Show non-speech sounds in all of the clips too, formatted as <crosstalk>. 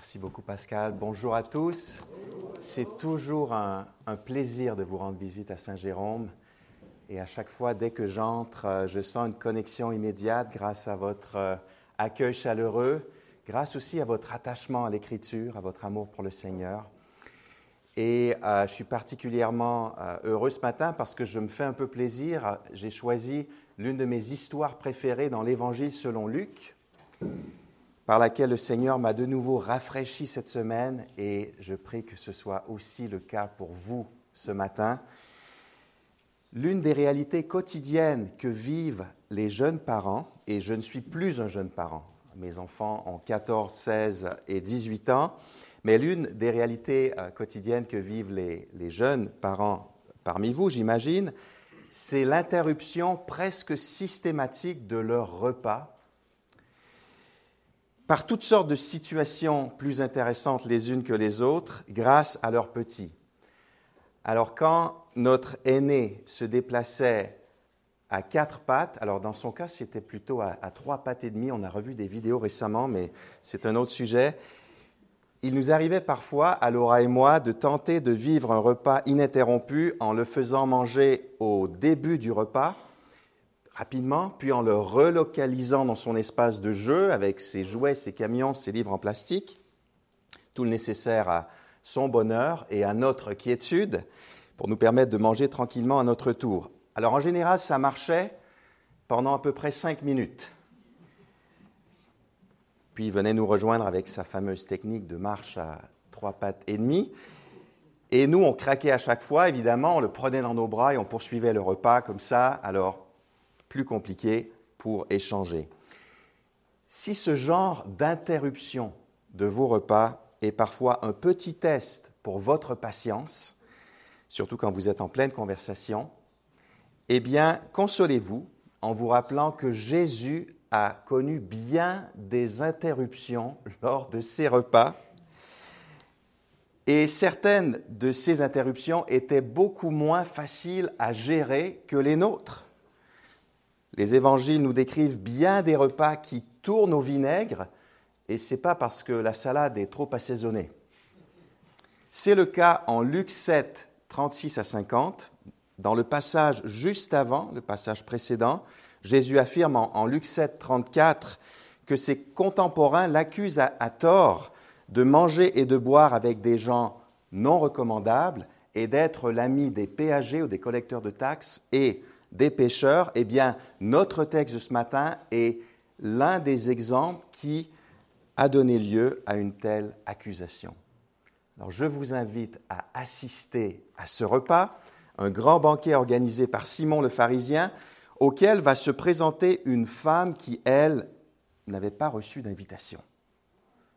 Merci beaucoup Pascal. Bonjour à tous. C'est toujours un, plaisir de vous rendre visite à Saint-Jérôme. Et à chaque fois, dès que j'entre, euh, je sens une connexion immédiate grâce à votre euh, accueil chaleureux, grâce aussi à votre attachement à l'Écriture, à votre amour pour le Seigneur. Et euh, je suis particulièrement heureux ce matin parce que je me fais un peu plaisir. J'ai choisi l'une de mes histoires préférées dans l'Évangile selon Luc par laquelle le Seigneur m'a de nouveau rafraîchi cette semaine et je prie que ce soit aussi le cas pour vous ce matin. L'une des réalités quotidiennes que vivent les jeunes parents, et je ne suis plus un jeune parent, mes enfants ont 14, 16 et 18 ans, mais l'une des réalités euh, quotidiennes que vivent les, les jeunes parents parmi vous, j'imagine, c'est l'interruption presque systématique de leur repas par toutes sortes de situations plus intéressantes les unes que les autres grâce à leurs petits. Alors quand notre aîné se déplaçait à quatre pattes, alors dans son cas c'était plutôt à, trois pattes et demie, on a revu des vidéos récemment, mais c'est un autre sujet, il nous arrivait parfois, à Laura et moi, de tenter de vivre un repas ininterrompu en le faisant manger au début du repas rapidement, puis en le relocalisant dans son espace de jeu avec ses jouets, ses camions, ses livres en plastique, tout le nécessaire à son bonheur et à notre quiétude pour nous permettre de manger tranquillement à notre tour. Alors en général, ça marchait pendant à peu près cinq minutes. Puis il venait nous rejoindre avec sa fameuse technique de marche à trois pattes et demie. Et nous, on craquait à chaque fois, évidemment, on le prenait dans nos bras et on poursuivait le repas comme ça. Alors, plus compliqué pour échanger. Si ce genre d'interruption de vos repas est parfois un petit test pour votre patience, surtout quand vous êtes en pleine conversation, eh bien, consolez-vous en vous rappelant que Jésus a connu bien des interruptions lors de ses repas. Et certaines de ces interruptions étaient beaucoup moins faciles à gérer que les nôtres. Les évangiles nous décrivent bien des repas qui tournent au vinaigre, et ce n'est pas parce que la salade est trop assaisonnée. C'est le cas en Luc 7, 36 à 50. Dans le passage juste avant, le passage précédent, Jésus affirme en, Luc 7, 34 que ses contemporains l'accusent à, à tort de manger et de boire avec des gens non recommandables et d'être l'ami des péagers ou des collecteurs de taxes et des pécheurs, eh bien, notre texte de ce matin est l'un des exemples qui a donné lieu à une telle accusation. Alors, je vous invite à assister à ce repas, un grand banquet organisé par Simon le pharisien, auquel va se présenter une femme qui, elle, n'avait pas reçu d'invitation.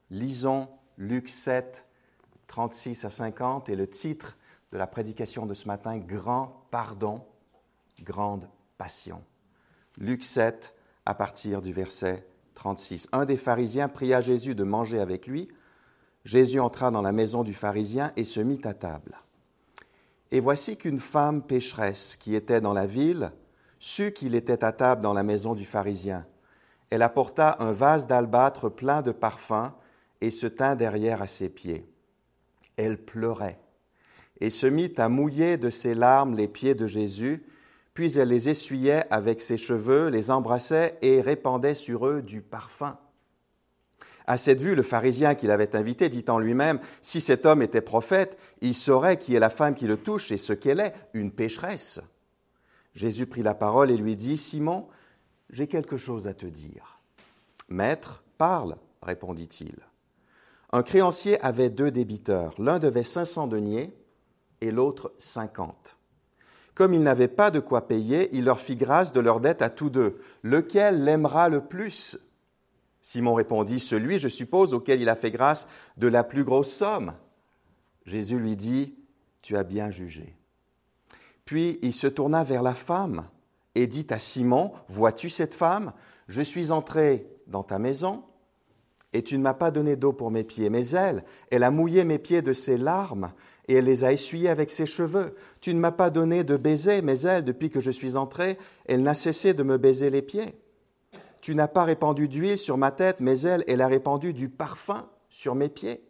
Lisons Luc 7, 36 à 50 et le titre de la prédication de ce matin, Grand pardon grande passion. Luc 7, à partir du verset 36. Un des pharisiens pria Jésus de manger avec lui. Jésus entra dans la maison du pharisien et se mit à table. Et voici qu'une femme pécheresse qui était dans la ville sut qu'il était à table dans la maison du pharisien. Elle apporta un vase d'albâtre plein de parfums et se tint derrière à ses pieds. Elle pleurait et se mit à mouiller de ses larmes les pieds de Jésus puis elle les essuyait avec ses cheveux, les embrassait et répandait sur eux du parfum. À cette vue, le pharisien qui l'avait invité dit en lui-même, Si cet homme était prophète, il saurait qui est la femme qui le touche et ce qu'elle est, une pécheresse. Jésus prit la parole et lui dit, Simon, j'ai quelque chose à te dire. Maître, parle, répondit-il. Un créancier avait deux débiteurs. L'un devait cinq cents deniers et l'autre cinquante. Comme il n'avait pas de quoi payer, il leur fit grâce de leur dette à tous deux. Lequel l'aimera le plus? Simon répondit, Celui, je suppose, auquel il a fait grâce de la plus grosse somme. Jésus lui dit, Tu as bien jugé. Puis il se tourna vers la femme et dit à Simon, Vois-tu cette femme? Je suis entré dans ta maison et tu ne m'as pas donné d'eau pour mes pieds, mais elle, elle a mouillé mes pieds de ses larmes et elle les a essuyés avec ses cheveux. Tu ne m'as pas donné de baiser, mais elle, depuis que je suis entré, elle n'a cessé de me baiser les pieds. Tu n'as pas répandu d'huile sur ma tête, mais elle, elle a répandu du parfum sur mes pieds.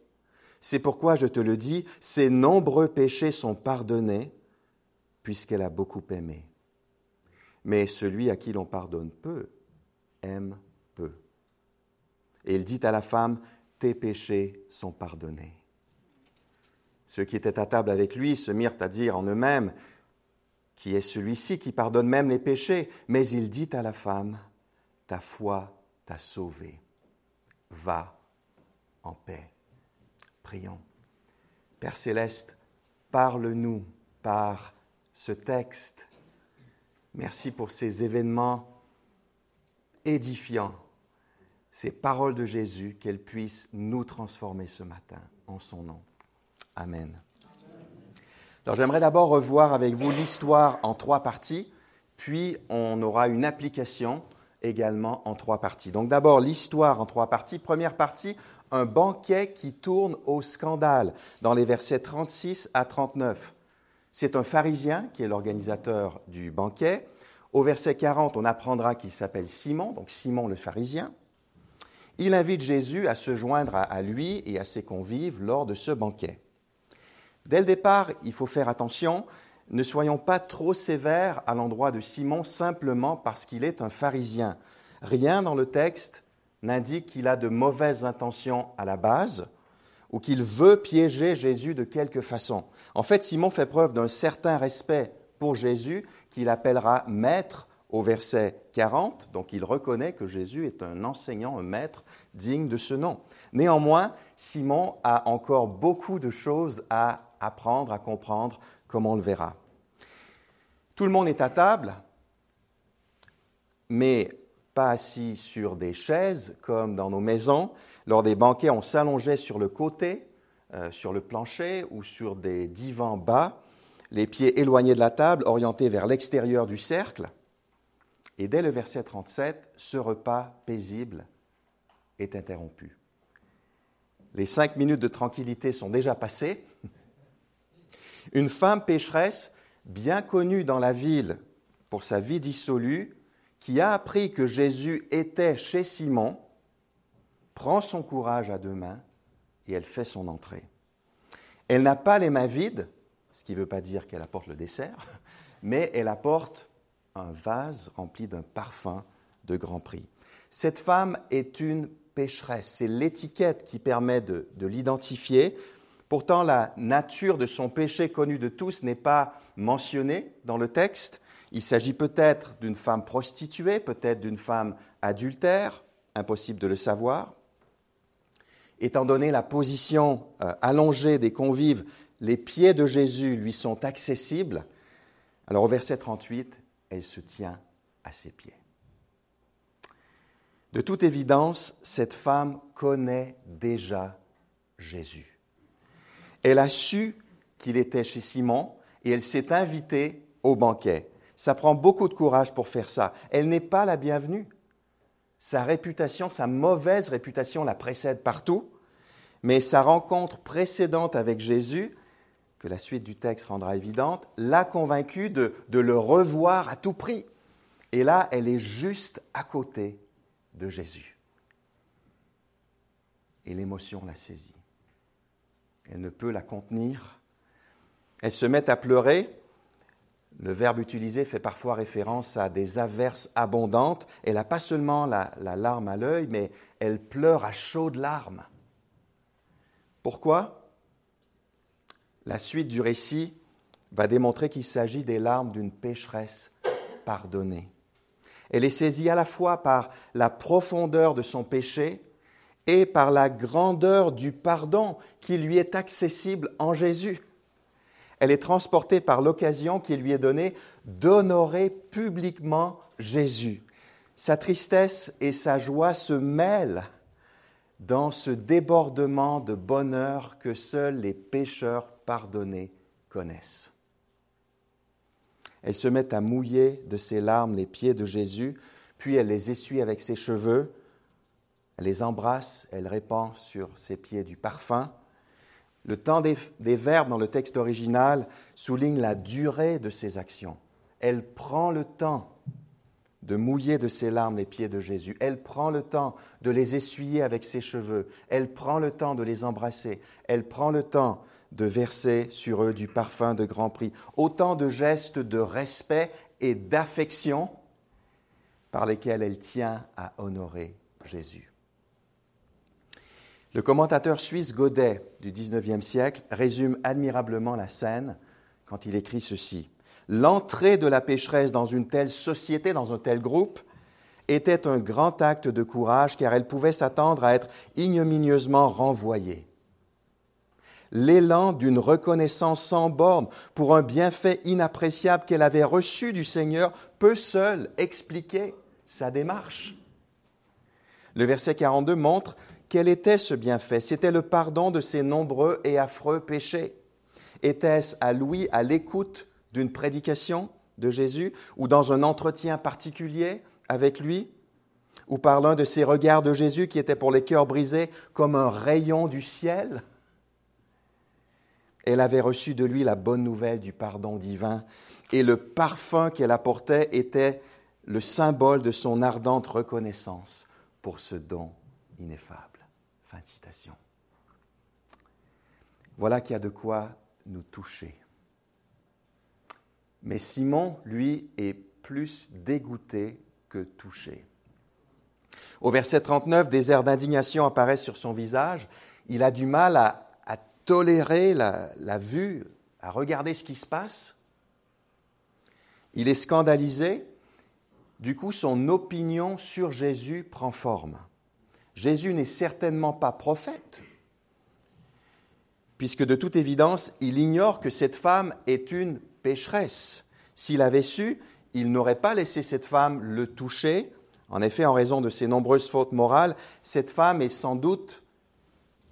C'est pourquoi je te le dis, ses nombreux péchés sont pardonnés, puisqu'elle a beaucoup aimé. Mais celui à qui l'on pardonne peu, aime. Et il dit à la femme, tes péchés sont pardonnés. Ceux qui étaient à table avec lui se mirent à dire en eux-mêmes, qui est celui-ci qui pardonne même les péchés? Mais il dit à la femme, ta foi t'a sauvée. Va en paix. Prions. Père céleste, parle-nous par ce texte. Merci pour ces événements édifiants, ces paroles de Jésus, qu'elles puissent nous transformer ce matin en son nom. Amen. Alors j'aimerais d'abord revoir avec vous l'histoire en trois parties, puis on aura une application également en trois parties. Donc d'abord l'histoire en trois parties. Première partie, un banquet qui tourne au scandale dans les versets 36 à 39. C'est un pharisien qui est l'organisateur du banquet. Au verset 40, on apprendra qu'il s'appelle Simon, donc Simon le pharisien. Il invite Jésus à se joindre à lui et à ses convives lors de ce banquet. Dès le départ, il faut faire attention, ne soyons pas trop sévères à l'endroit de Simon simplement parce qu'il est un pharisien. Rien dans le texte n'indique qu'il a de mauvaises intentions à la base ou qu'il veut piéger Jésus de quelque façon. En fait, Simon fait preuve d'un certain respect pour Jésus qu'il appellera maître au verset 40, donc il reconnaît que Jésus est un enseignant, un maître digne de ce nom. Néanmoins, Simon a encore beaucoup de choses à apprendre à comprendre, comme on le verra. Tout le monde est à table, mais pas assis sur des chaises comme dans nos maisons. Lors des banquets, on s'allongeait sur le côté, euh, sur le plancher ou sur des divans bas, les pieds éloignés de la table, orientés vers l'extérieur du cercle. Et dès le verset 37, ce repas paisible est interrompu. Les cinq minutes de tranquillité sont déjà passées. <laughs> Une femme pécheresse, bien connue dans la ville pour sa vie dissolue, qui a appris que Jésus était chez Simon, prend son courage à deux mains et elle fait son entrée. Elle n'a pas les mains vides, ce qui ne veut pas dire qu'elle apporte le dessert, <laughs> mais elle apporte un vase rempli d'un parfum de grand prix. Cette femme est une pécheresse, c'est l'étiquette qui permet de, de l'identifier. Pourtant, la nature de son péché connu de tous n'est pas mentionnée dans le texte. Il s'agit peut-être d'une femme prostituée, peut-être d'une femme adultère, impossible de le savoir. Étant donné la position euh, allongée des convives, les pieds de Jésus lui sont accessibles. Alors au verset 38, elle se tient à ses pieds. De toute évidence, cette femme connaît déjà Jésus. Elle a su qu'il était chez Simon et elle s'est invitée au banquet. Ça prend beaucoup de courage pour faire ça. Elle n'est pas la bienvenue. Sa réputation, sa mauvaise réputation la précède partout, mais sa rencontre précédente avec Jésus, que la suite du texte rendra évidente, l'a convaincue de, le revoir à tout prix. Et là, elle est juste à côté de Jésus. Et l'émotion la saisit. Elle ne peut la contenir. Elle se met à pleurer. Le verbe utilisé fait parfois référence à des averses abondantes. Elle n'a pas seulement la, larme à l'œil, mais elle pleure à chaudes larmes. Pourquoi? La suite du récit va démontrer qu'il s'agit des larmes d'une pécheresse pardonnée. Elle est saisie à la fois par la profondeur de son péché et par la grandeur du pardon qui lui est accessible en Jésus. Elle est transportée par l'occasion qui lui est donnée d'honorer publiquement Jésus. Sa tristesse et sa joie se mêlent dans ce débordement de bonheur que seuls les pécheurs pardonnés connaissent. Elle se met à mouiller de ses larmes les pieds de Jésus, puis elle les essuie avec ses cheveux, elle les embrasse, elle répand sur ses pieds du parfum. Le temps des, verbes dans le texte original souligne la durée de ses actions. Elle prend le temps de mouiller de ses larmes les pieds de Jésus. Elle prend le temps de les essuyer avec ses cheveux. Elle prend le temps de les embrasser. Elle prend le temps de verser sur eux du parfum de grand prix. Autant de gestes de respect et d'affection par lesquels elle tient à honorer Jésus. Le commentateur suisse Godet du XIXe siècle résume admirablement la scène quand il écrit ceci. L'entrée de la pécheresse dans une telle société, dans un tel groupe, était un grand acte de courage car elle pouvait s'attendre à être ignominieusement renvoyée. L'élan d'une reconnaissance sans borne pour un bienfait inappréciable qu'elle avait reçu du Seigneur peut seul expliquer sa démarche. Le verset 42 montre quel était ce bienfait. C'était le pardon de ses nombreux et affreux péchés. Était-ce à Louis, à l'écoute d'une prédication de Jésus ou dans un entretien particulier avec lui ou par l'un de ces regards de Jésus qui étaient pour les cœurs brisés comme un rayon du ciel? Elle avait reçu de lui la bonne nouvelle du pardon divin et le parfum qu'elle apportait était le symbole de son ardente reconnaissance pour ce don ineffable. Fin de citation. Voilà qui a de quoi nous toucher. Mais Simon, lui, est plus dégoûté que touché. Au verset 39, des airs d'indignation apparaissent sur son visage. Il a du mal à, tolérer la vue, à regarder ce qui se passe. Il est scandalisé. Du coup, son opinion sur Jésus prend forme. Jésus n'est certainement pas prophète, puisque de toute évidence, il ignore que cette femme est une pécheresse. S'il avait su, il n'aurait pas laissé cette femme le toucher. En effet, en raison de ses nombreuses fautes morales, cette femme est sans doute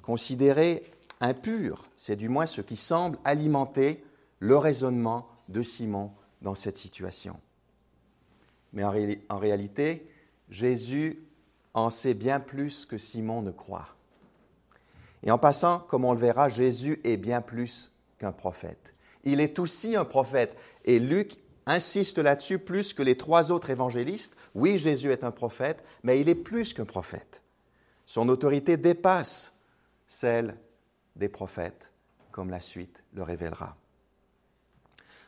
considérée impure. C'est du moins ce qui semble alimenter le raisonnement de Simon dans cette situation. Mais en, en réalité, Jésus en sait bien plus que Simon ne croit. Et en passant, comme on le verra, Jésus est bien plus qu'un prophète il est aussi un prophète. Et Luc insiste là-dessus plus que les trois autres évangélistes. Oui, Jésus est un prophète, mais il est plus qu'un prophète. Son autorité dépasse celle des prophètes, comme la suite le révélera.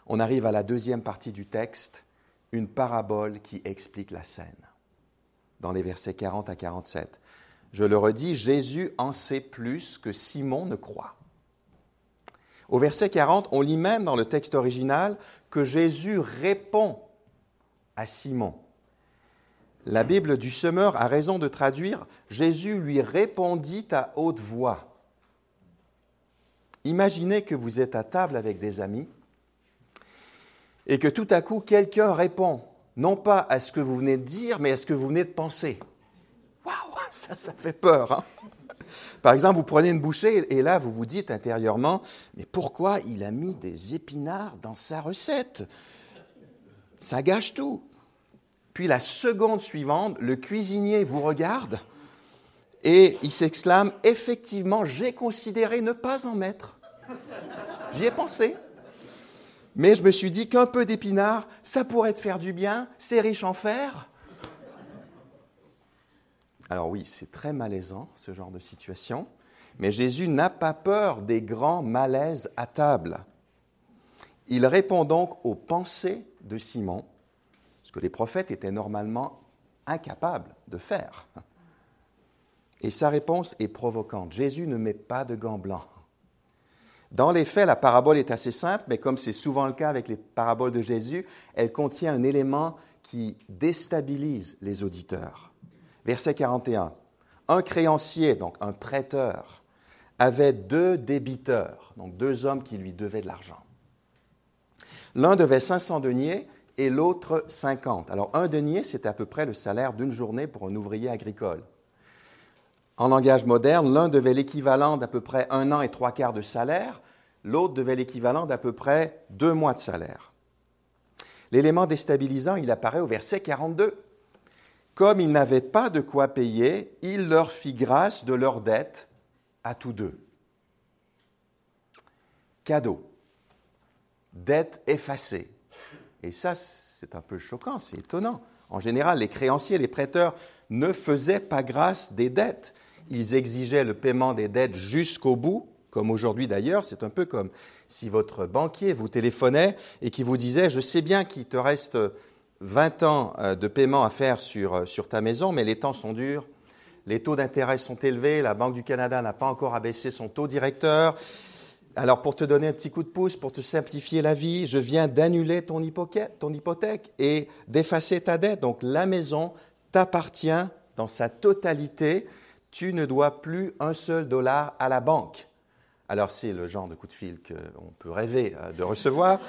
On arrive à la deuxième partie du texte, une parabole qui explique la scène, dans les versets 40 à 47. Je le redis, Jésus en sait plus que Simon ne croit. Au verset 40, on lit même dans le texte original que Jésus répond à Simon. La Bible du Semeur a raison de traduire Jésus lui répondit à haute voix. Imaginez que vous êtes à table avec des amis et que tout à coup quelqu'un répond, non pas à ce que vous venez de dire, mais à ce que vous venez de penser. Waouh, ça, ça fait peur. Hein? Par exemple, vous prenez une bouchée et là, vous vous dites intérieurement, mais pourquoi il a mis des épinards dans sa recette? Ça gâche tout. Puis la seconde suivante, le cuisinier vous regarde et il s'exclame, effectivement, j'ai considéré ne pas en mettre. J'y ai pensé. Mais je me suis dit qu'un peu d'épinards, ça pourrait te faire du bien, c'est riche en fer. Alors oui, c'est très malaisant, ce genre de situation, mais Jésus n'a pas peur des grands malaises à table. Il répond donc aux pensées de Simon, ce que les prophètes étaient normalement incapables de faire. Et sa réponse est provocante. Jésus ne met pas de gants blancs. Dans les faits, la parabole est assez simple, mais comme c'est souvent le cas avec les paraboles de Jésus, elle contient un élément qui déstabilise les auditeurs. Verset 41. Un créancier, donc un prêteur, avait deux débiteurs, donc deux hommes qui lui devaient de l'argent. L'un devait 500 deniers et l'autre 50. Alors un denier, c'est à peu près le salaire d'une journée pour un ouvrier agricole. En langage moderne, l'un devait l'équivalent d'à peu près un an et trois quarts de salaire, l'autre devait l'équivalent d'à peu près deux mois de salaire. L'élément déstabilisant, il apparaît au verset 42. Comme ils n'avaient pas de quoi payer, il leur fit grâce de leur dette à tous deux. Cadeau. Dette effacée. Et ça, c'est un peu choquant, c'est étonnant. En général, les créanciers, les prêteurs ne faisaient pas grâce des dettes. Ils exigeaient le paiement des dettes jusqu'au bout, comme aujourd'hui d'ailleurs. C'est un peu comme si votre banquier vous téléphonait et qui vous disait, je sais bien qu'il te reste 20 ans euh, de paiement à faire sur, euh, sur ta maison, mais les temps sont durs, les taux d'intérêt sont élevés, la Banque du Canada n'a pas encore abaissé son taux directeur. Alors pour te donner un petit coup de pouce, pour te simplifier la vie, je viens d'annuler ton ton hypothèque et d'effacer ta dette. Donc la maison t'appartient dans sa totalité. Tu ne dois plus un seul dollar à la banque. Alors c'est le genre de coup de fil qu'on peut rêver euh, de recevoir,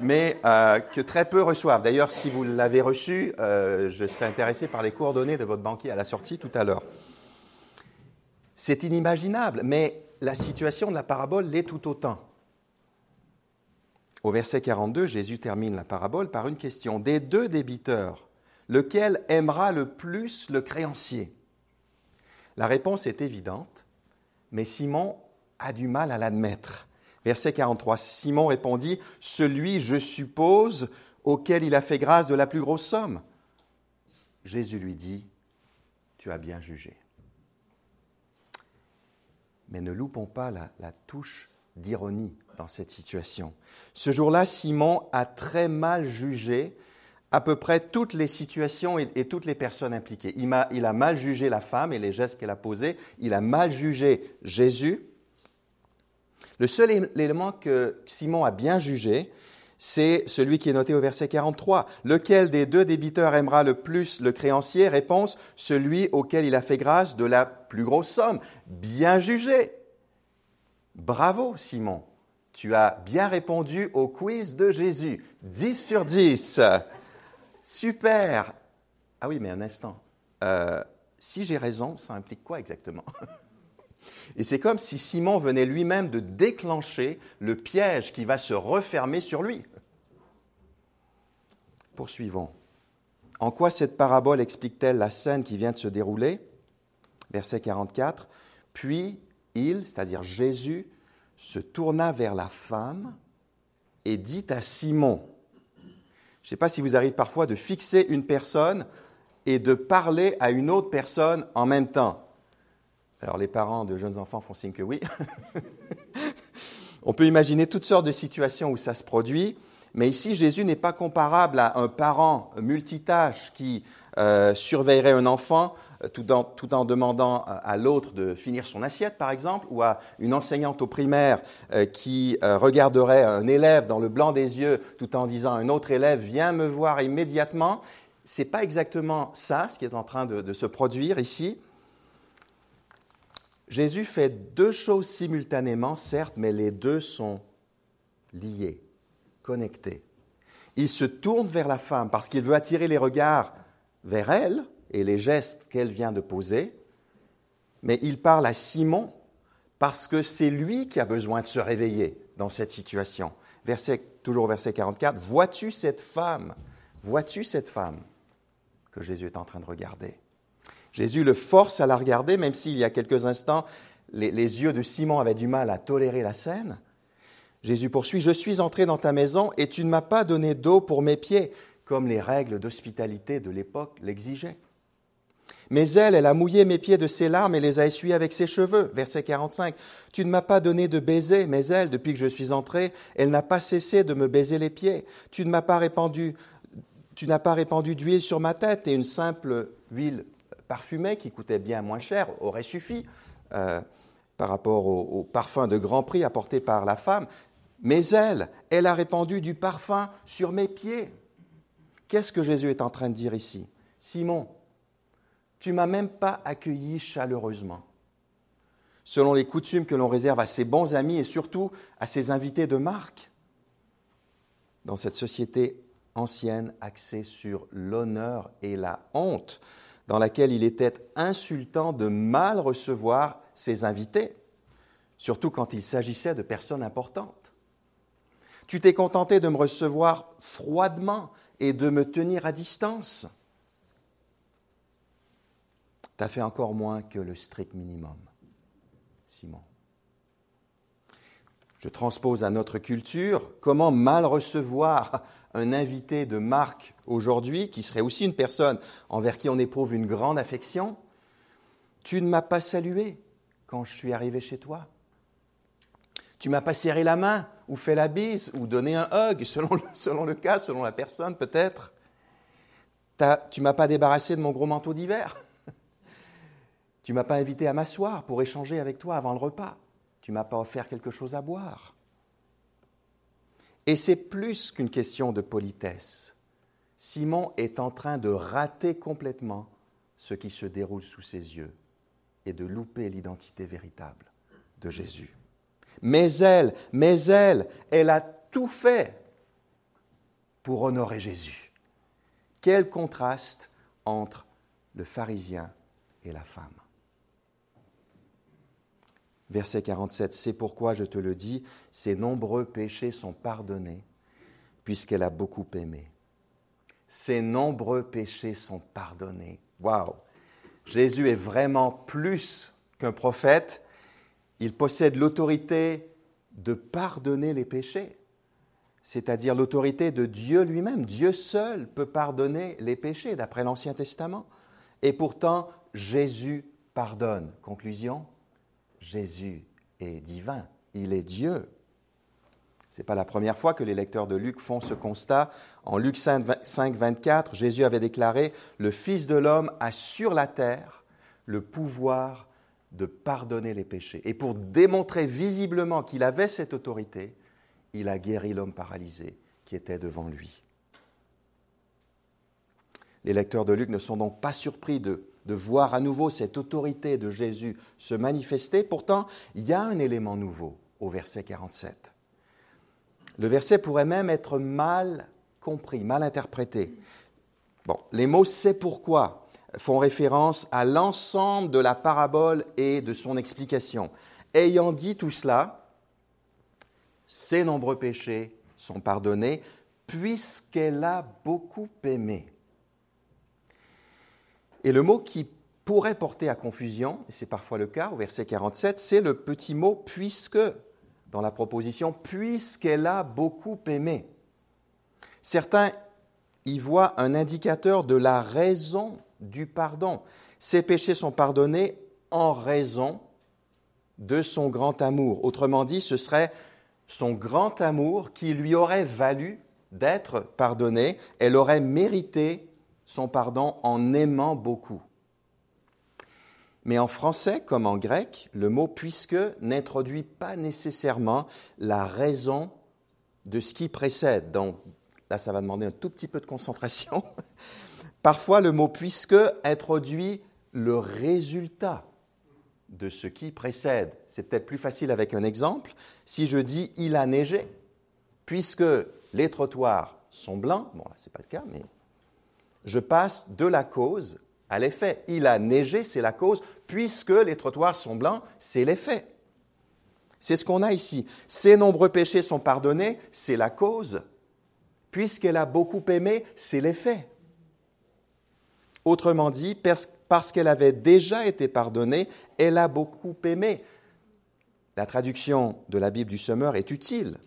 mais euh, que très peu reçoivent. D'ailleurs, si vous l'avez reçu, euh, je serais intéressé par les coordonnées de votre banquier à la sortie tout à l'heure. C'est inimaginable, mais la situation de la parabole l'est tout autant. Au verset 42, Jésus termine la parabole par une question. Des deux débiteurs, lequel aimera le plus le créancier? La réponse est évidente, mais Simon a du mal à l'admettre. Verset 43, Simon répondit, Celui, je suppose, auquel il a fait grâce de la plus grosse somme. Jésus lui dit, Tu as bien jugé. Mais ne loupons pas la, touche d'ironie dans cette situation. Ce jour-là, Simon a très mal jugé à peu près toutes les situations et, toutes les personnes impliquées. Il a, il a, mal jugé la femme et les gestes qu'elle a posés. Il a mal jugé Jésus. Le seul élément que Simon a bien jugé, c'est celui qui est noté au verset 43. Lequel des deux débiteurs aimera le plus le créancier? Réponse, celui auquel il a fait grâce de la plus grosse somme. Bien jugé. Bravo Simon, tu as bien répondu au quiz de Jésus. 10 sur 10. Super. Ah oui, mais un instant. Euh, si j'ai raison, ça implique quoi exactement? <laughs> Et c'est comme si Simon venait lui-même de déclencher le piège qui va se refermer sur lui. Poursuivons. En quoi cette parabole explique-t-elle la scène qui vient de se dérouler? Verset 44. Puis il, c'est-à-dire Jésus, se tourna vers la femme et dit à Simon, je ne sais pas si vous arrivez parfois de fixer une personne et de parler à une autre personne en même temps. Alors les parents de jeunes enfants font signe que oui. <laughs> On peut imaginer toutes sortes de situations où ça se produit, mais ici Jésus n'est pas comparable à un parent multitâche qui euh, surveillerait un enfant euh, tout en, demandant à l'autre de finir son assiette, par exemple, ou à une enseignante au primaire euh, qui regarderait un élève dans le blanc des yeux tout en disant à un autre élève Viens me voir immédiatement. Ce n'est pas exactement ça ce qui est en train de se produire ici. Jésus fait deux choses simultanément, certes, mais les deux sont liés, connectés. Il se tourne vers la femme parce qu'il veut attirer les regards vers elle et les gestes qu'elle vient de poser, mais il parle à Simon parce que c'est lui qui a besoin de se réveiller dans cette situation. Verset, toujours verset 44, vois-tu cette femme? Vois-tu cette femme que Jésus est en train de regarder? Jésus le force à la regarder, même s'il y a quelques instants, les, yeux de Simon avaient du mal à tolérer la scène. Jésus poursuit, Je suis entré dans ta maison et tu ne m'as pas donné d'eau pour mes pieds, comme les règles d'hospitalité de l'époque l'exigeaient. Mais elle, elle a mouillé mes pieds de ses larmes et les a essuyés avec ses cheveux. Verset 45. Tu ne m'as pas donné de baiser, mais elle, depuis que je suis entré, elle n'a pas cessé de me baiser les pieds. Tu ne m'as pas répandu, tu n'as pas répandu d'huile sur ma tête et une simple huile parfumé qui coûtait bien moins cher aurait suffi euh, par rapport au, parfum de grand prix apporté par la femme. Mais elle, elle a répandu du parfum sur mes pieds. Qu'est-ce que Jésus est en train de dire ici? Simon, tu m'as même pas accueilli chaleureusement. Selon les coutumes que l'on réserve à ses bons amis et surtout à ses invités de marque, dans cette société ancienne axée sur l'honneur et la honte, dans laquelle il était insultant de mal recevoir ses invités, surtout quand il s'agissait de personnes importantes. Tu t'es contenté de me recevoir froidement et de me tenir à distance. Tu as fait encore moins que le strict minimum, Simon. Je transpose à notre culture comment mal recevoir un invité de marque aujourd'hui, qui serait aussi une personne envers qui on éprouve une grande affection. Tu ne m'as pas salué quand je suis arrivé chez toi. Tu m'as pas serré la main ou fait la bise ou donné un hug, <laughs> selon le, cas, selon la personne peut-être. Tu m'as pas débarrassé de mon gros manteau d'hiver. <laughs> Tu m'as pas invité à m'asseoir pour échanger avec toi avant le repas. Tu m'as pas offert quelque chose à boire. Et c'est plus qu'une question de politesse. Simon est en train de rater complètement ce qui se déroule sous ses yeux et de louper l'identité véritable de Jésus. Mais elle, mais elle, elle a tout fait pour honorer Jésus. Quel contraste entre le pharisien et la femme. Verset 47, c'est pourquoi je te le dis, ses nombreux péchés sont pardonnés, puisqu'elle a beaucoup aimé. Ses nombreux péchés sont pardonnés. Waouh! Jésus est vraiment plus qu'un prophète. Il possède l'autorité de pardonner les péchés, c'est-à-dire l'autorité de Dieu lui-même. Dieu seul peut pardonner les péchés, d'après l'Ancien Testament. Et pourtant, Jésus pardonne. Conclusion, Jésus est divin, il est Dieu. Ce n'est pas la première fois que les lecteurs de Luc font ce constat. En Luc 5, 24, Jésus avait déclaré, Le Fils de l'homme a sur la terre le pouvoir de pardonner les péchés. Et pour démontrer visiblement qu'il avait cette autorité, il a guéri l'homme paralysé qui était devant lui. Les lecteurs de Luc ne sont donc pas surpris de de voir à nouveau cette autorité de Jésus se manifester. Pourtant, il y a un élément nouveau au verset 47. Le verset pourrait même être mal compris, mal interprété. Bon, les mots c'est pourquoi font référence à l'ensemble de la parabole et de son explication. Ayant dit tout cela, ses nombreux péchés sont pardonnés puisqu'elle a beaucoup aimé. Et le mot qui pourrait porter à confusion, et c'est parfois le cas au verset 47, c'est le petit mot puisque, dans la proposition puisqu'elle a beaucoup aimé. Certains y voient un indicateur de la raison du pardon. Ses péchés sont pardonnés en raison de son grand amour. Autrement dit, ce serait son grand amour qui lui aurait valu d'être pardonné. Elle aurait mérité son pardon en aimant beaucoup. Mais en français comme en grec, le mot puisque n'introduit pas nécessairement la raison de ce qui précède. Donc là, ça va demander un tout petit peu de concentration. <laughs> Parfois, le mot puisque introduit le résultat de ce qui précède. C'est peut-être plus facile avec un exemple. Si je dis il a neigé, puisque les trottoirs sont blancs, bon là c'est pas le cas, mais je passe de la cause à l'effet. Il a neigé, c'est la cause, puisque les trottoirs sont blancs, c'est l'effet. C'est ce qu'on a ici. Ses nombreux péchés sont pardonnés, c'est la cause. Puisqu'elle a beaucoup aimé, c'est l'effet. Autrement dit, parce qu'elle avait déjà été pardonnée, elle a beaucoup aimé. La traduction de la Bible du Semeur est utile.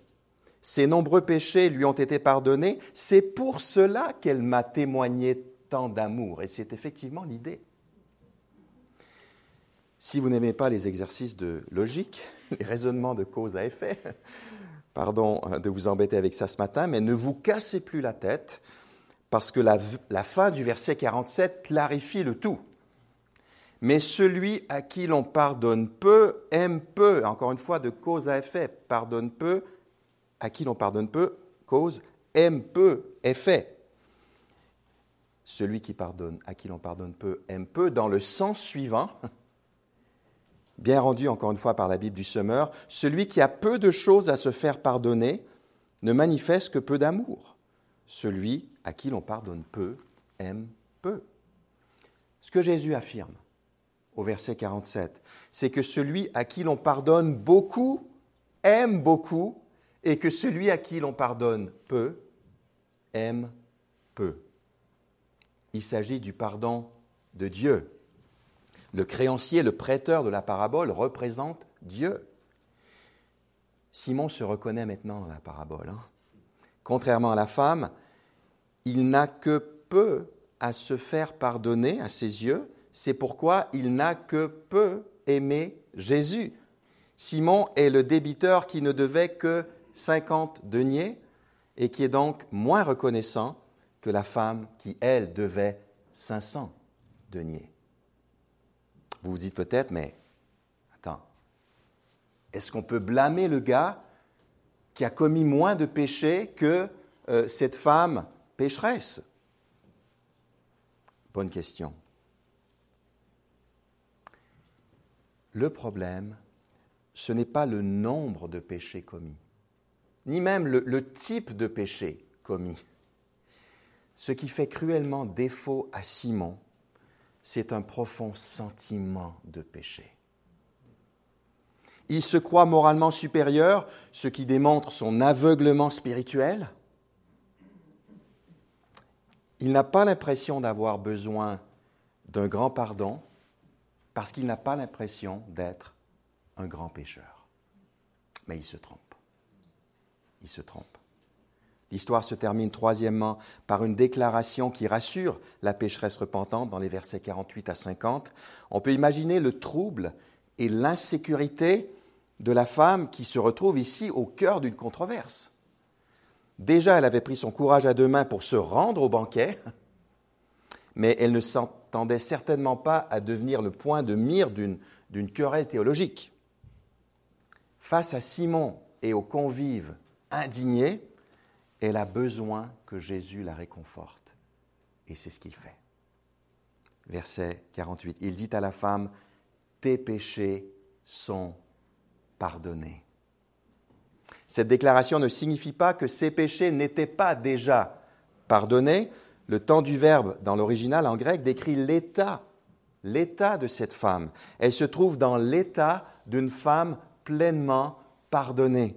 Ses nombreux péchés lui ont été pardonnés. C'est pour cela qu'elle m'a témoigné tant d'amour. Et c'est effectivement l'idée. Si vous n'aimez pas les exercices de logique, <laughs> les raisonnements de cause à effet, <laughs> pardon de vous embêter avec ça ce matin, mais ne vous cassez plus la tête, parce que la, fin du verset 47 clarifie le tout. Mais celui à qui l'on pardonne peu aime peu. Encore une fois, de cause à effet. Pardonne peu, à qui l'on pardonne peu, cause aime peu, effet. Celui qui pardonne, à qui l'on pardonne peu, aime peu, dans le sens suivant, <laughs> bien rendu encore une fois par la Bible du Semeur, celui qui a peu de choses à se faire pardonner ne manifeste que peu d'amour. Celui à qui l'on pardonne peu aime peu. Ce que Jésus affirme au verset 47, c'est que celui à qui l'on pardonne beaucoup aime beaucoup et que celui à qui l'on pardonne peu aime peu. Il s'agit du pardon de Dieu. Le créancier, le prêteur de la parabole représente Dieu. Simon se reconnaît maintenant dans la parabole. Hein. Contrairement à la femme, il n'a que peu à se faire pardonner à ses yeux. C'est pourquoi il n'a que peu aimé Jésus. Simon est le débiteur qui ne devait que 50 deniers et qui est donc moins reconnaissant que la femme qui, elle, devait 500 deniers. Vous vous dites peut-être, mais attends, est-ce qu'on peut blâmer le gars qui a commis moins de péchés que euh, cette femme pécheresse? Bonne question. Le problème, ce n'est pas le nombre de péchés commis, ni même le, type de péché commis. Ce qui fait cruellement défaut à Simon, c'est un profond sentiment de péché. Il se croit moralement supérieur, ce qui démontre son aveuglement spirituel. Il n'a pas l'impression d'avoir besoin d'un grand pardon parce qu'il n'a pas l'impression d'être un grand pécheur. Mais il se trompe. Il se trompe. L'histoire se termine troisièmement par une déclaration qui rassure la pécheresse repentante dans les versets 48 à 50. On peut imaginer le trouble et l'insécurité de la femme qui se retrouve ici au cœur d'une controverse. Déjà, elle avait pris son courage à deux mains pour se rendre au banquet, mais elle ne s'entendait certainement pas à devenir le point de mire d'une querelle théologique. Face à Simon et aux convives indignés, elle a besoin que Jésus la réconforte. Et c'est ce qu'il fait. Verset 48. Il dit à la femme, Tes péchés sont pardonner. Cette déclaration ne signifie pas que ses péchés n'étaient pas déjà pardonnés. Le temps du verbe dans l'original en grec décrit l'état, l'état de cette femme. Elle se trouve dans l'état d'une femme pleinement pardonnée.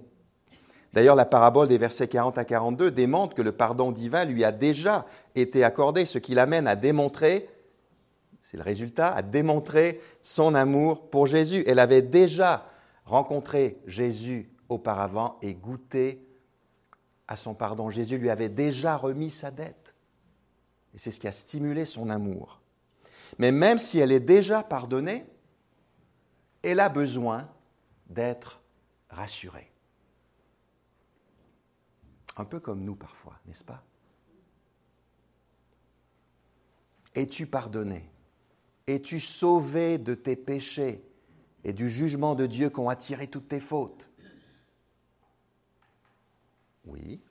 D'ailleurs, la parabole des versets 40 à 42 démontre que le pardon divin lui a déjà été accordé, ce qui l'amène à démontrer, c'est le résultat, à démontrer son amour pour Jésus. Elle avait déjà rencontré Jésus auparavant et goûté à son pardon. Jésus lui avait déjà remis sa dette. Et c'est ce qui a stimulé son amour. Mais même si elle est déjà pardonnée, elle a besoin d'être rassurée. Un peu comme nous parfois, n'est-ce pas? Es-tu pardonné? Es-tu sauvé de tes péchés et du jugement de Dieu qu'ont attiré toutes tes fautes? Oui.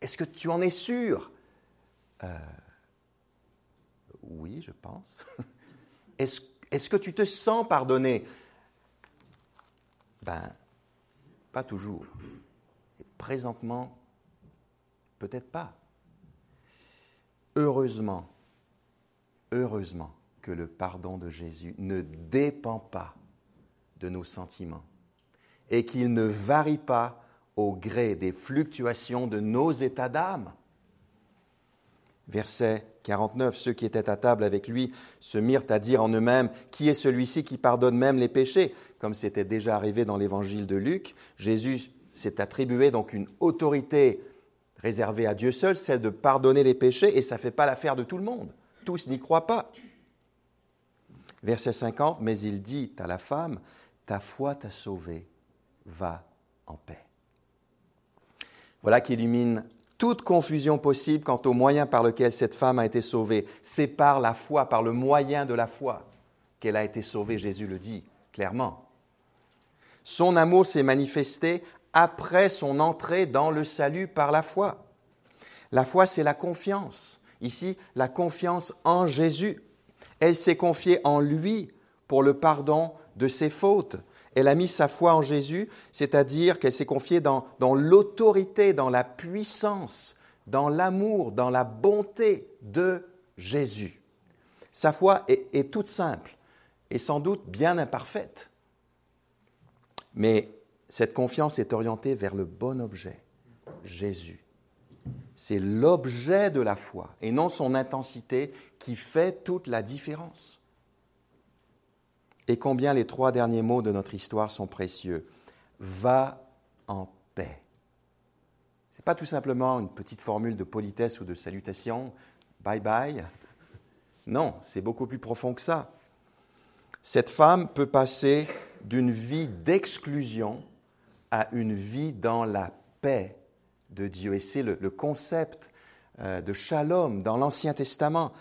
Est-ce que tu en es sûr? Euh, Oui, je pense. <laughs> Est-ce est que tu te sens pardonné? Ben, pas toujours. Présentement, peut-être pas. Heureusement, heureusement, que le pardon de Jésus ne dépend pas de nos sentiments et qu'il ne varie pas au gré des fluctuations de nos états d'âme. Verset 49, ceux qui étaient à table avec lui se mirent à dire en eux-mêmes, Qui est celui-ci qui pardonne même les péchés? Comme c'était déjà arrivé dans l'évangile de Luc, Jésus s'est attribué donc une autorité réservée à Dieu seul, celle de pardonner les péchés, et ça ne fait pas l'affaire de tout le monde. Tous n'y croient pas. Verset 50, mais il dit à la femme, ta foi t'a sauvée, va en paix. Voilà qui illumine toute confusion possible quant au moyen par lequel cette femme a été sauvée. C'est par la foi, par le moyen de la foi qu'elle a été sauvée, Jésus le dit clairement. Son amour s'est manifesté après son entrée dans le salut par la foi. La foi, c'est la confiance. Ici, la confiance en Jésus. Elle s'est confiée en lui pour le pardon de ses fautes. Elle a mis sa foi en Jésus, c'est-à-dire qu'elle s'est confiée dans, l'autorité, dans la puissance, dans l'amour, dans la bonté de Jésus. Sa foi est, est toute simple et sans doute bien imparfaite. Mais cette confiance est orientée vers le bon objet, Jésus. C'est l'objet de la foi et non son intensité qui fait toute la différence. Et combien les trois derniers mots de notre histoire sont précieux. va en paix. Ce n'est pas tout simplement une petite formule de politesse ou de salutation, bye bye. Non, c'est beaucoup plus profond que ça. Cette femme peut passer d'une vie d'exclusion à une vie dans la paix de Dieu. Et c'est le, concept euh, de shalom dans l'Ancien Testament.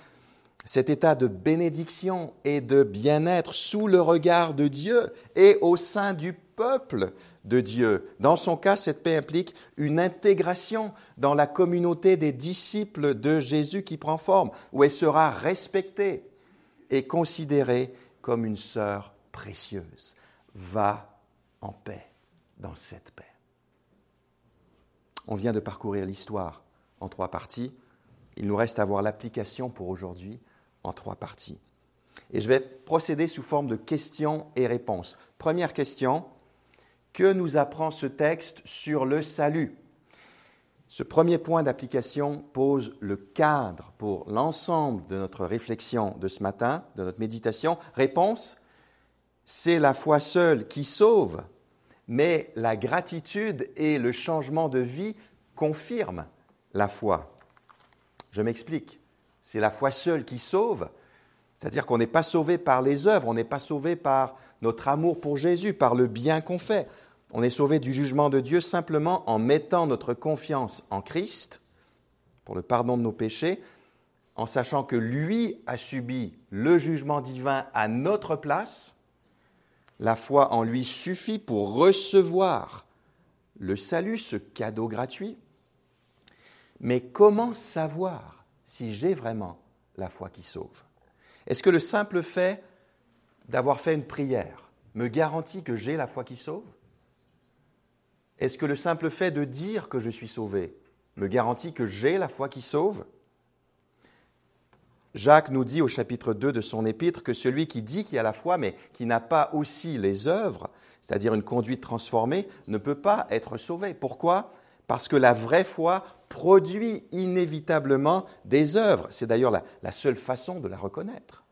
Cet état de bénédiction et de bien-être sous le regard de Dieu et au sein du peuple de Dieu. Dans son cas, cette paix implique une intégration dans la communauté des disciples de Jésus qui prend forme, où elle sera respectée et considérée comme une sœur précieuse. Va en paix dans cette paix. On vient de parcourir l'histoire en trois parties. Il nous reste à voir l'application pour aujourd'hui en trois parties. Et je vais procéder sous forme de questions et réponses. Première question, que nous apprend ce texte sur le salut? Ce premier point d'application pose le cadre pour l'ensemble de notre réflexion de ce matin, de notre méditation. Réponse, c'est la foi seule qui sauve, mais la gratitude et le changement de vie confirment la foi. Je m'explique. C'est la foi seule qui sauve, c'est-à-dire qu'on n'est pas sauvé par les œuvres, on n'est pas sauvé par notre amour pour Jésus, par le bien qu'on fait. On est sauvé du jugement de Dieu simplement en mettant notre confiance en Christ pour le pardon de nos péchés, en sachant que lui a subi le jugement divin à notre place. La foi en lui suffit pour recevoir. Le salut, ce cadeau gratuit. Mais comment savoir si j'ai vraiment la foi qui sauve? Est-ce que le simple fait d'avoir fait une prière me garantit que j'ai la foi qui sauve? Est-ce que le simple fait de dire que je suis sauvé me garantit que j'ai la foi qui sauve? Jacques nous dit au chapitre 2 de son épître que celui qui dit qu'il a la foi mais qui n'a pas aussi les œuvres, c'est-à-dire une conduite transformée, ne peut pas être sauvé. Pourquoi? Parce que la vraie foi produit inévitablement des œuvres. C'est d'ailleurs la, la, seule façon de la reconnaître.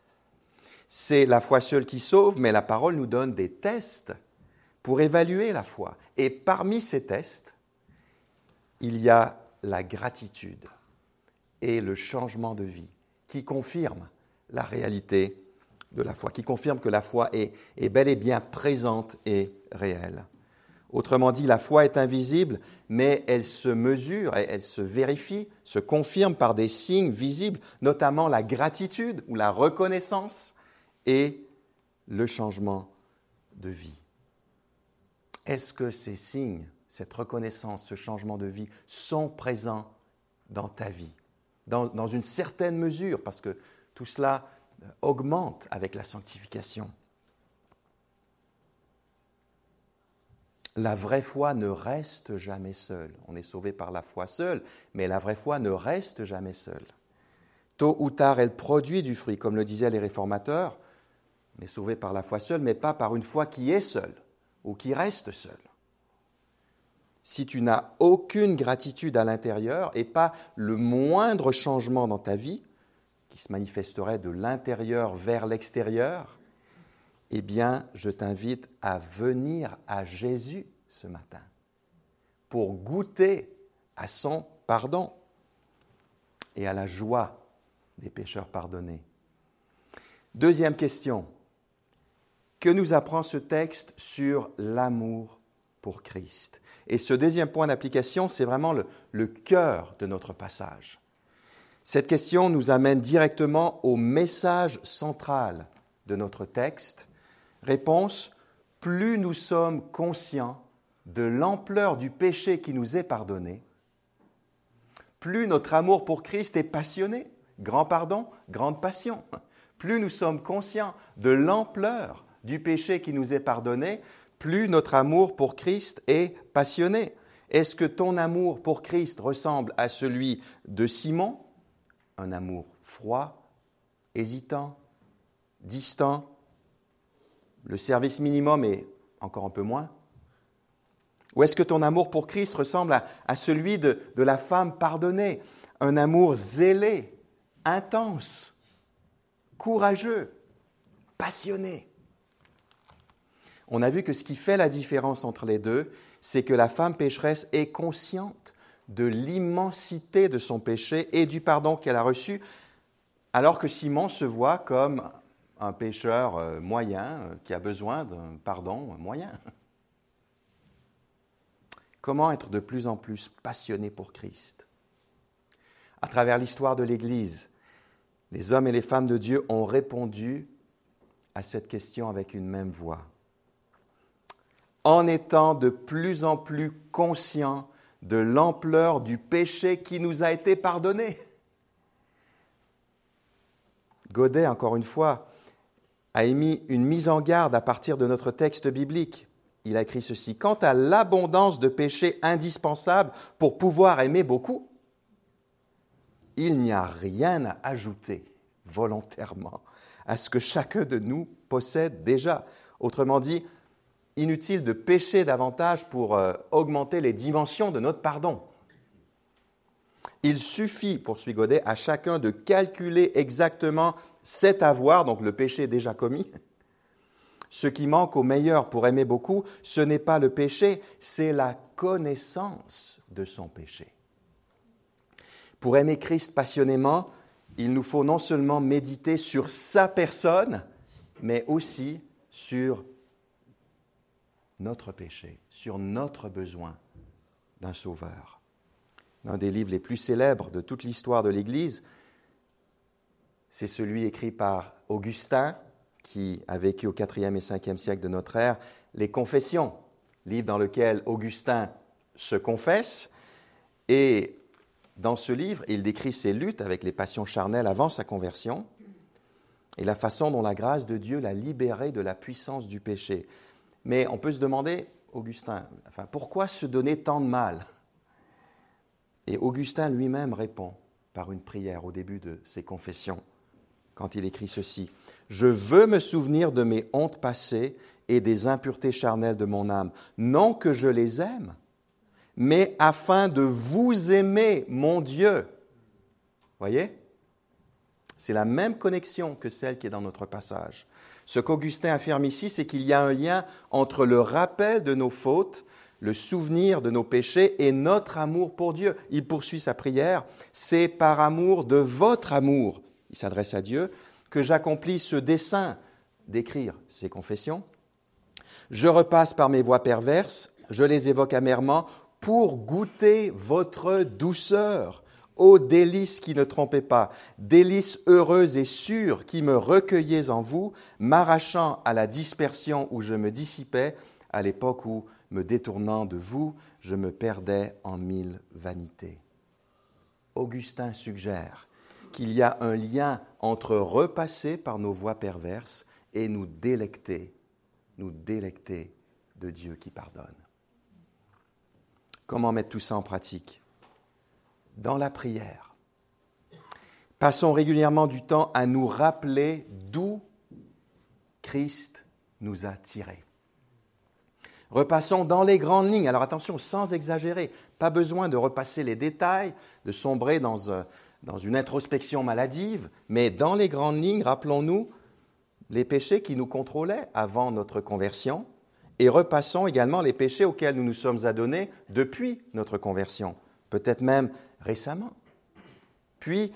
C'est la foi seule qui sauve, mais la parole nous donne des tests pour évaluer la foi. Et parmi ces tests, il y a la gratitude et le changement de vie qui confirment la réalité de la foi, qui confirment que la foi est, est bel et bien présente et réelle. Autrement dit, la foi est invisible, mais elle se mesure, elle se vérifie, se confirme par des signes visibles, notamment la gratitude ou la reconnaissance et le changement de vie. Est-ce que ces signes, cette reconnaissance, ce changement de vie sont présents dans ta vie? Dans, une certaine mesure, parce que tout cela euh, augmente avec la sanctification. La vraie foi ne reste jamais seule. On est sauvé par la foi seule, mais la vraie foi ne reste jamais seule. Tôt ou tard, elle produit du fruit, comme le disaient les réformateurs. On est sauvé par la foi seule, mais pas par une foi qui est seule ou qui reste seul. Si tu n'as aucune gratitude à l'intérieur et pas le moindre changement dans ta vie, qui se manifesterait de l'intérieur vers l'extérieur, eh bien, je t'invite à venir à Jésus ce matin pour goûter à son pardon et à la joie des pécheurs pardonnés. Deuxième question, que nous apprend ce texte sur l'amour pour Christ. Et ce deuxième point d'application, c'est vraiment le, cœur de notre passage. Cette question nous amène directement au message central de notre texte. Réponse, plus nous sommes conscients de l'ampleur du péché qui nous est pardonné, plus notre amour pour Christ est passionné, grand pardon, grande passion, plus nous sommes conscients de l'ampleur du péché qui nous est pardonné, plus notre amour pour Christ est passionné. Est-ce que ton amour pour Christ ressemble à celui de Simon? Un amour froid, hésitant, distant. Le service minimum est encore un peu moins. Ou est-ce que ton amour pour Christ ressemble à, celui de, de la femme pardonnée? Un amour zélé, intense, courageux, passionné On a vu que ce qui fait la différence entre les deux, c'est que la femme pécheresse est consciente de l'immensité de son péché et du pardon qu'elle a reçu, alors que Simon se voit comme un pécheur euh, moyen euh, qui a besoin d'un pardon moyen. Comment être de plus en plus passionné pour Christ? À travers l'histoire de l'Église, les hommes et les femmes de Dieu ont répondu à cette question avec une même voix. En étant de plus en plus conscients de l'ampleur du péché qui nous a été pardonné. Godet, encore une fois, a émis une mise en garde à partir de notre texte biblique. Il a écrit ceci, Quant à l'abondance de péchés indispensables pour pouvoir aimer beaucoup, il n'y a rien à ajouter volontairement à ce que chacun de nous possède déjà. Autrement dit, inutile de pécher davantage pour euh, augmenter les dimensions de notre pardon. Il suffit, poursuit Godet, à chacun de calculer exactement cet avoir, donc le péché déjà commis. Ce qui manque au meilleur pour aimer beaucoup, ce n'est pas le péché, c'est la connaissance de son péché. Pour aimer Christ passionnément, il nous faut non seulement méditer sur sa personne, mais aussi sur notre péché, sur notre besoin d'un sauveur. L'un des livres les plus célèbres de toute l'histoire de l'Église, c'est celui écrit par Augustin, qui a vécu au IVe et 5e siècle de notre ère, Les Confessions, livre dans lequel Augustin se confesse. Et dans ce livre, il décrit ses luttes avec les passions charnelles avant sa conversion et la façon dont la grâce de Dieu l'a libéré de la puissance du péché. Mais on peut se demander, Augustin, pourquoi se donner tant de mal? Et Augustin lui-même répond par une prière au début de ses confessions, quand il écrit ceci. Je veux me souvenir de mes hontes passées et des impuretés charnelles de mon âme, non que je les aime, mais afin de vous aimer, mon Dieu. Voyez? C'est la même connexion que celle qui est dans notre passage. Ce qu'Augustin affirme ici, c'est qu'il y a un lien entre le rappel de nos fautes, le souvenir de nos péchés et notre amour pour Dieu. Il poursuit sa prière, c'est par amour de votre amour, il s'adresse à Dieu, que j'accomplis ce dessein d'écrire ces confessions. Je repasse par mes voies perverses, je les évoque amèrement pour goûter votre douceur Ô délices qui ne trompez pas, délices heureuses et sûres qui me recueillez en vous, m'arrachant à la dispersion où je me dissipais, à l'époque où, me détournant de vous, je me perdais en mille vanités. Augustin suggère qu'il y a un lien entre repasser par nos voies perverses et nous délecter, nous délecter de Dieu qui pardonne. Comment mettre tout ça en pratique? Dans la prière. Passons régulièrement du temps à nous rappeler d'où Christ nous a tirés. Repassons dans les grandes lignes. Alors attention, sans exagérer, pas besoin de repasser les détails, de sombrer dans, euh, dans une introspection maladive, mais dans les grandes lignes, rappelons-nous les péchés qui nous contrôlaient avant notre conversion et repassons également les péchés auxquels nous nous sommes adonnés depuis notre conversion, peut-être même récemment. Puis,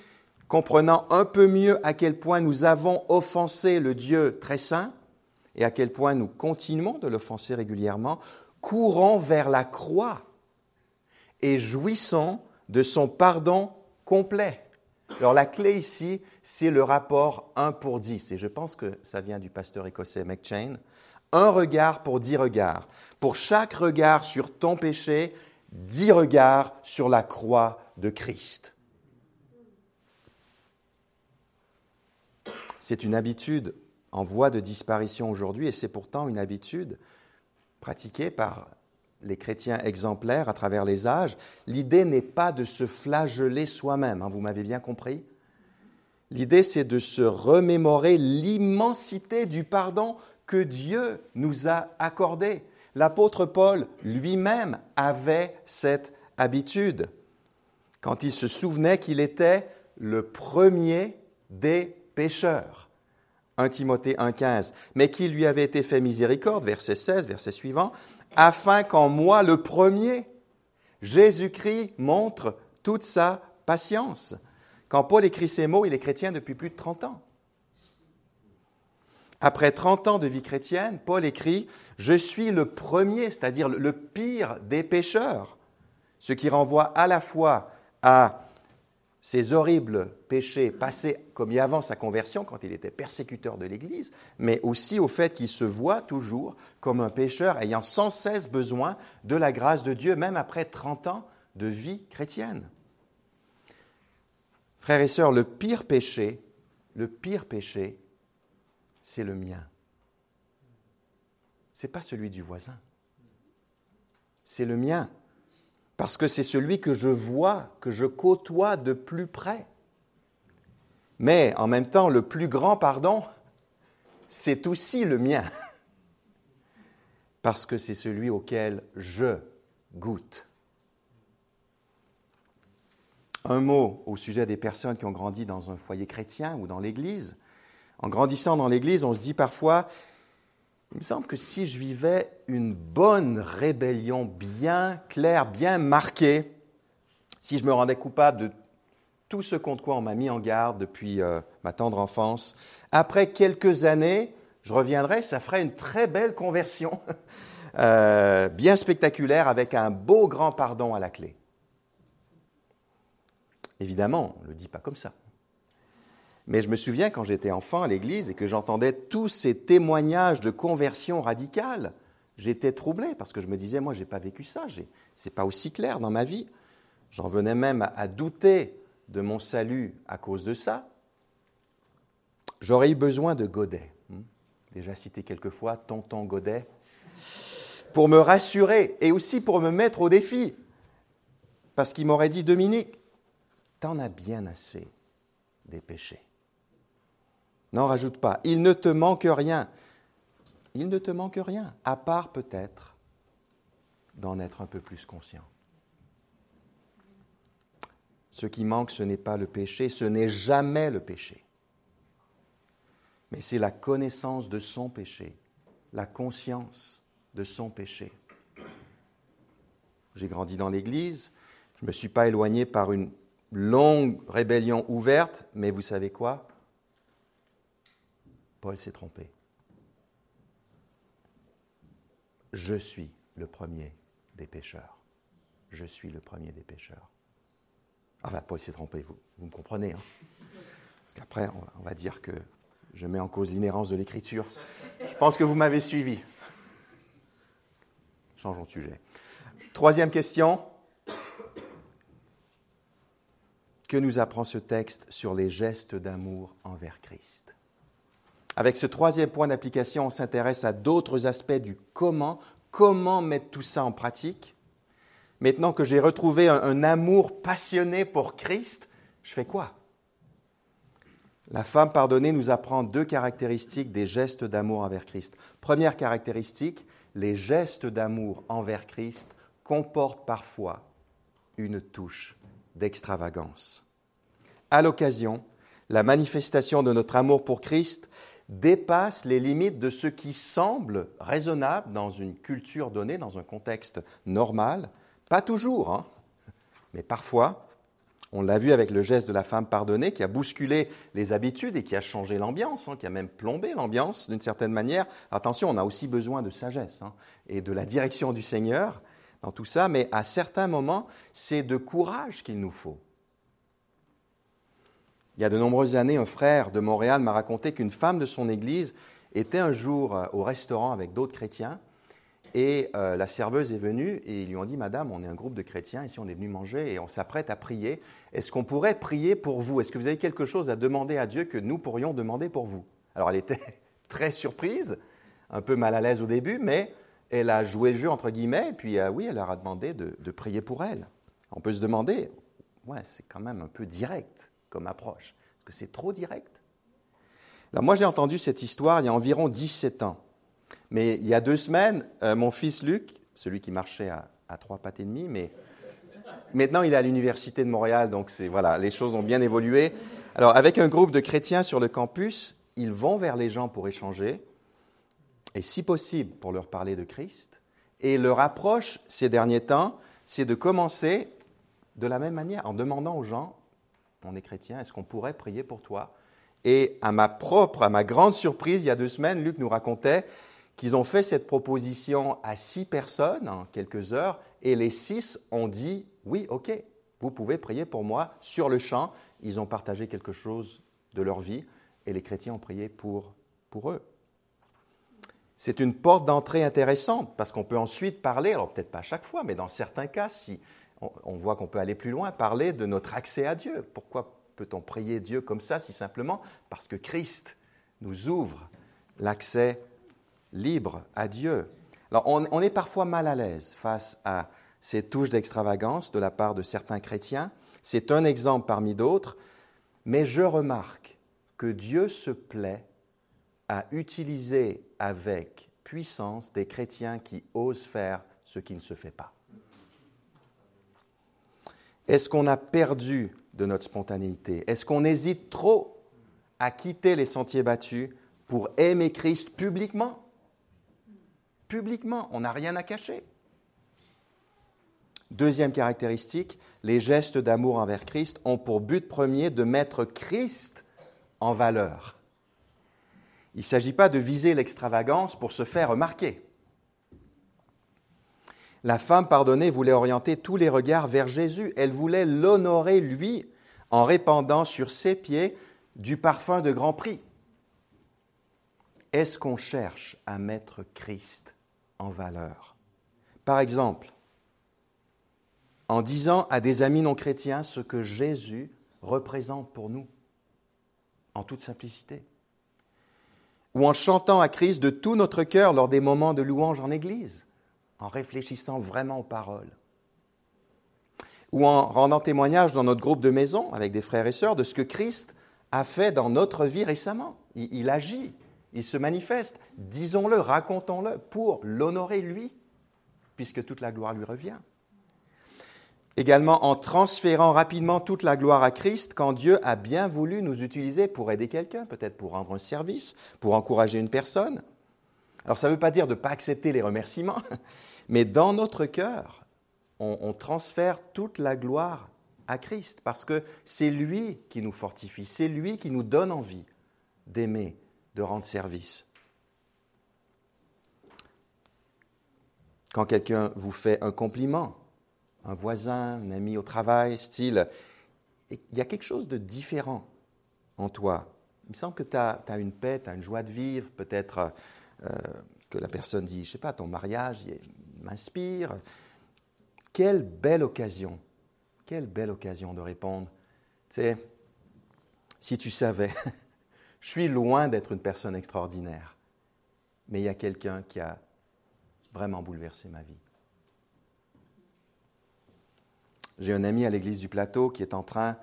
comprenant un peu mieux à quel point nous avons offensé le Dieu très saint et à quel point nous continuons de l'offenser régulièrement, courons vers la croix et jouissons de son pardon complet. Alors la clé ici, c'est le rapport 1 pour 10, et je pense que ça vient du pasteur écossais McChain. Un regard pour dix regards. Pour chaque regard sur ton péché, dix regards sur la croix de Christ. C'est une habitude en voie de disparition aujourd'hui et c'est pourtant une habitude pratiquée par les chrétiens exemplaires à travers les âges. L'idée n'est pas de se flageller soi-même, hein, vous m'avez bien compris. L'idée, c'est de se remémorer l'immensité du pardon que Dieu nous a accordé. L'apôtre Paul lui-même avait cette habitude quand il se souvenait qu'il était le premier des pécheurs. 1 Timothée 1,15, mais qu'il lui avait été fait miséricorde, verset 16, verset suivant, afin qu'en moi, le premier, Jésus-Christ montre toute sa patience. Quand Paul écrit ces mots, il est chrétien depuis plus de 30 ans. Après 30 ans de vie chrétienne, Paul écrit Je suis le premier, c'est-à-dire le pire des pécheurs, ce qui renvoie à la fois à ces horribles péchés passés comme il avant sa conversion, quand il était persécuteur de l'Église, mais aussi au fait qu'il se voit toujours comme un pécheur ayant sans cesse besoin de la grâce de Dieu, même après 30 ans de vie chrétienne. Frères et sœurs, le pire péché, le pire péché, c'est le mien. Ce n'est pas celui du voisin. C'est le mien parce que c'est celui que je vois, que je côtoie de plus près. Mais en même temps, le plus grand pardon, c'est aussi le mien, parce que c'est celui auquel je goûte. Un mot au sujet des personnes qui ont grandi dans un foyer chrétien ou dans l'Église. En grandissant dans l'Église, on se dit parfois, il me semble que si je vivais une bonne rébellion bien claire, bien marquée, si je me rendais coupable de tout ce contre quoi on m'a mis en garde depuis euh, ma tendre enfance, après quelques années, je reviendrais, ça ferait une très belle conversion, <laughs> euh, bien spectaculaire, avec un beau grand pardon à la clé. Évidemment, on ne le dit pas comme ça. Mais je me souviens quand j'étais enfant à l'église et que j'entendais tous ces témoignages de conversion radicale, j'étais troublé parce que je me disais, moi, je n'ai pas vécu ça, ce n'est pas aussi clair dans ma vie. J'en venais même à douter de mon salut à cause de ça. J'aurais eu besoin de Godet, hmm, déjà cité quelques fois, tonton Godet, pour me rassurer et aussi pour me mettre au défi. Parce qu'il m'aurait dit, Dominique, t'en as bien assez des péchés. N'en rajoute pas. Il ne te manque rien. Il ne te manque rien, à part peut-être d'en être un peu plus conscient. Ce qui manque, ce n'est pas le péché, ce n'est jamais le péché. Mais c'est la connaissance de son péché, la conscience de son péché. J'ai grandi dans l'Église, je ne me suis pas éloigné par une longue rébellion ouverte, mais vous savez quoi? Paul s'est trompé. Je suis le premier des pécheurs. Je suis le premier des pécheurs. Enfin, Paul s'est trompé, vous, vous me comprenez. Hein Parce qu'après, on, va dire que je mets en cause l'inhérence de l'écriture. Je pense que vous m'avez suivi. Changeons de sujet. Troisième question. Que nous apprend ce texte sur les gestes d'amour envers Christ? Avec ce troisième point d'application, on s'intéresse à d'autres aspects du comment, comment mettre tout ça en pratique? Maintenant que j'ai retrouvé un, amour passionné pour Christ, je fais quoi? La femme pardonnée nous apprend deux caractéristiques des gestes d'amour envers Christ. Première caractéristique, les gestes d'amour envers Christ comportent parfois une touche d'extravagance. À l'occasion, la manifestation de notre amour pour Christ dépasse les limites de ce qui semble raisonnable dans une culture donnée, dans un contexte normal. Pas toujours, hein, mais parfois. On l'a vu avec le geste de la femme pardonnée qui a bousculé les habitudes et qui a changé l'ambiance, hein, qui a même plombé l'ambiance d'une certaine manière. Attention, on a aussi besoin de sagesse hein, et de la direction du Seigneur dans tout ça, mais à certains moments, c'est de courage qu'il nous faut. Il y a de nombreuses années, un frère de Montréal m'a raconté qu'une femme de son église était un jour euh, au restaurant avec d'autres chrétiens et euh, la serveuse est venue et ils lui ont dit Madame, on est un groupe de chrétiens, ici on est venu manger et on s'apprête à prier. Est-ce qu'on pourrait prier pour vous? Est-ce que vous avez quelque chose à demander à Dieu que nous pourrions demander pour vous? Alors elle était <laughs> très surprise, un peu mal à l'aise au début, mais elle a joué le jeu entre guillemets et puis euh, oui, elle leur a demandé de, de prier pour elle. On peut se demander, ouais, c'est quand même un peu direct comme approche Est-ce que c'est trop direct? Alors moi j'ai entendu cette histoire il y a environ 17 ans. Mais il y a deux semaines, euh, mon fils Luc, celui qui marchait à, trois pattes et demi, mais maintenant il est à l'université de Montréal, donc voilà, les choses ont bien évolué. Alors avec un groupe de chrétiens sur le campus, ils vont vers les gens pour échanger, et si possible pour leur parler de Christ. Et leur approche ces derniers temps, c'est de commencer de la même manière, en demandant aux gens, on est chrétien, est-ce qu'on pourrait prier pour toi? Et à ma propre, à ma grande surprise, il y a deux semaines, Luc nous racontait qu'ils ont fait cette proposition à six personnes en quelques heures, et les six ont dit, oui, ok, vous pouvez prier pour moi sur le champ. Ils ont partagé quelque chose de leur vie, et les chrétiens ont prié pour, pour eux. C'est une porte d'entrée intéressante parce qu'on peut ensuite parler, alors peut-être pas à chaque fois, mais dans certains cas, si on, voit qu'on peut aller plus loin, parler de notre accès à Dieu. Pourquoi peut-on prier Dieu comme ça si simplement Parce que Christ nous ouvre l'accès libre à Dieu. Alors on, on est parfois mal à l'aise face à ces touches d'extravagance de la part de certains chrétiens. C'est un exemple parmi d'autres, mais je remarque que Dieu se plaît à utiliser avec puissance des chrétiens qui osent faire ce qui ne se fait pas. Est-ce qu'on a perdu de notre spontanéité? Est-ce qu'on hésite trop à quitter les sentiers battus pour aimer Christ publiquement? Publiquement, on n'a rien à cacher. Deuxième caractéristique, les gestes d'amour envers Christ ont pour but premier de mettre Christ en valeur. Il ne s'agit pas de viser l'extravagance pour se faire remarquer. La femme pardonnée voulait orienter tous les regards vers Jésus. Elle voulait l'honorer, lui, en répandant sur ses pieds du parfum de grand prix. Est-ce qu'on cherche à mettre Christ en valeur? Par exemple, en disant à des amis non chrétiens ce que Jésus représente pour nous, en toute simplicité ou en chantant à Christ de tout notre cœur lors des moments de louange en Église, en réfléchissant vraiment aux paroles, ou en rendant témoignage dans notre groupe de maison avec des frères et sœurs de ce que Christ a fait dans notre vie récemment. Il, il agit, il se manifeste, disons-le, racontons-le pour l'honorer lui, puisque toute la gloire lui revient également en transférant rapidement toute la gloire à Christ quand Dieu a bien voulu nous utiliser pour aider quelqu'un, peut-être pour rendre un service, pour encourager une personne. Alors ça ne veut pas dire de ne pas accepter les remerciements, mais dans notre cœur, on, transfère toute la gloire à Christ parce que c'est lui qui nous fortifie, c'est lui qui nous donne envie d'aimer, de rendre service. Quand quelqu'un vous fait un compliment, un voisin, un ami au travail, style, il y a quelque chose de différent en toi. Il me semble que tu as, une paix, tu as une joie de vivre, peut-être euh, que la personne dit, je sais pas, ton mariage m'inspire. Quelle belle occasion, quelle belle occasion de répondre. Tu sais, si tu savais, <laughs> je suis loin d'être une personne extraordinaire, mais il y a quelqu'un qui a vraiment bouleversé ma vie. J'ai un ami à l'église du plateau qui est en train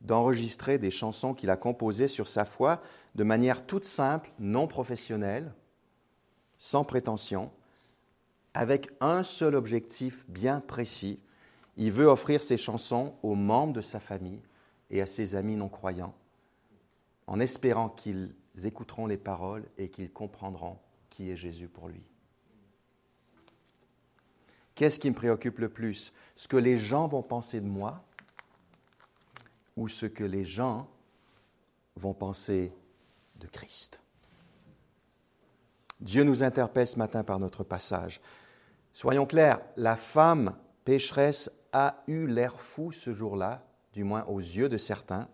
d'enregistrer des chansons qu'il a composées sur sa foi de manière toute simple, non professionnelle, sans prétention, avec un seul objectif bien précis. Il veut offrir ses chansons aux membres de sa famille et à ses amis non croyants, en espérant qu'ils écouteront les paroles et qu'ils comprendront qui est Jésus pour lui. Qu'est-ce qui me préoccupe le plus? Ce que les gens vont penser de moi ou ce que les gens vont penser de Christ? Dieu nous interpelle ce matin par notre passage. Soyons clairs, la femme pécheresse a eu l'air fou ce jour-là, du moins aux yeux de certains.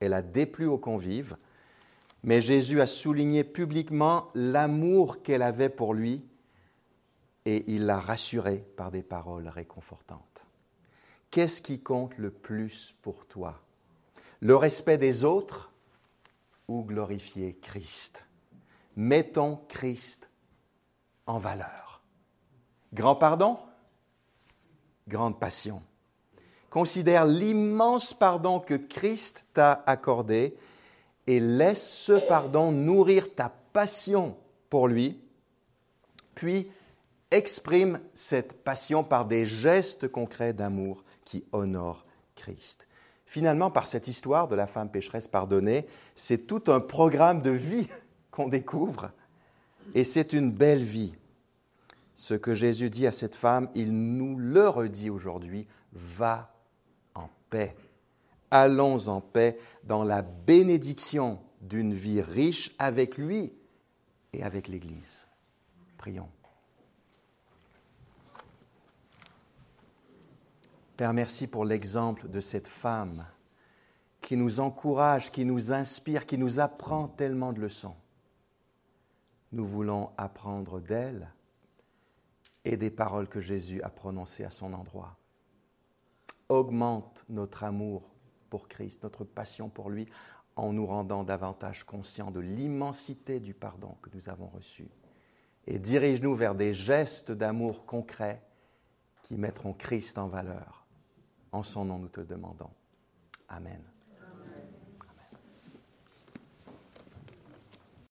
Elle a déplu aux convives, mais Jésus a souligné publiquement l'amour qu'elle avait pour lui et il l'a rassuré par des paroles réconfortantes. Qu'est-ce qui compte le plus pour toi? Le respect des autres ou glorifier Christ? Mettons Christ en valeur. Grand pardon? Grande passion. Considère l'immense pardon que Christ t'a accordé et laisse ce pardon nourrir ta passion pour lui, puis exprime cette passion par des gestes concrets d'amour qui honorent Christ. Finalement, par cette histoire de la femme pécheresse pardonnée, c'est tout un programme de vie <laughs> qu'on découvre. Et c'est une belle vie. Ce que Jésus dit à cette femme, il nous le redit aujourd'hui, va en paix. Allons en paix dans la bénédiction d'une vie riche avec lui et avec l'Église. Prions. Père, merci pour l'exemple de cette femme qui nous encourage, qui nous inspire, qui nous apprend tellement de leçons. Nous voulons apprendre d'elle et des paroles que Jésus a prononcées à son endroit. Augmente notre amour pour Christ, notre passion pour lui, en nous rendant davantage conscients de l'immensité du pardon que nous avons reçu. Et dirige-nous vers des gestes d'amour concrets qui mettront Christ en valeur. En son nom, nous te demandons. Amen.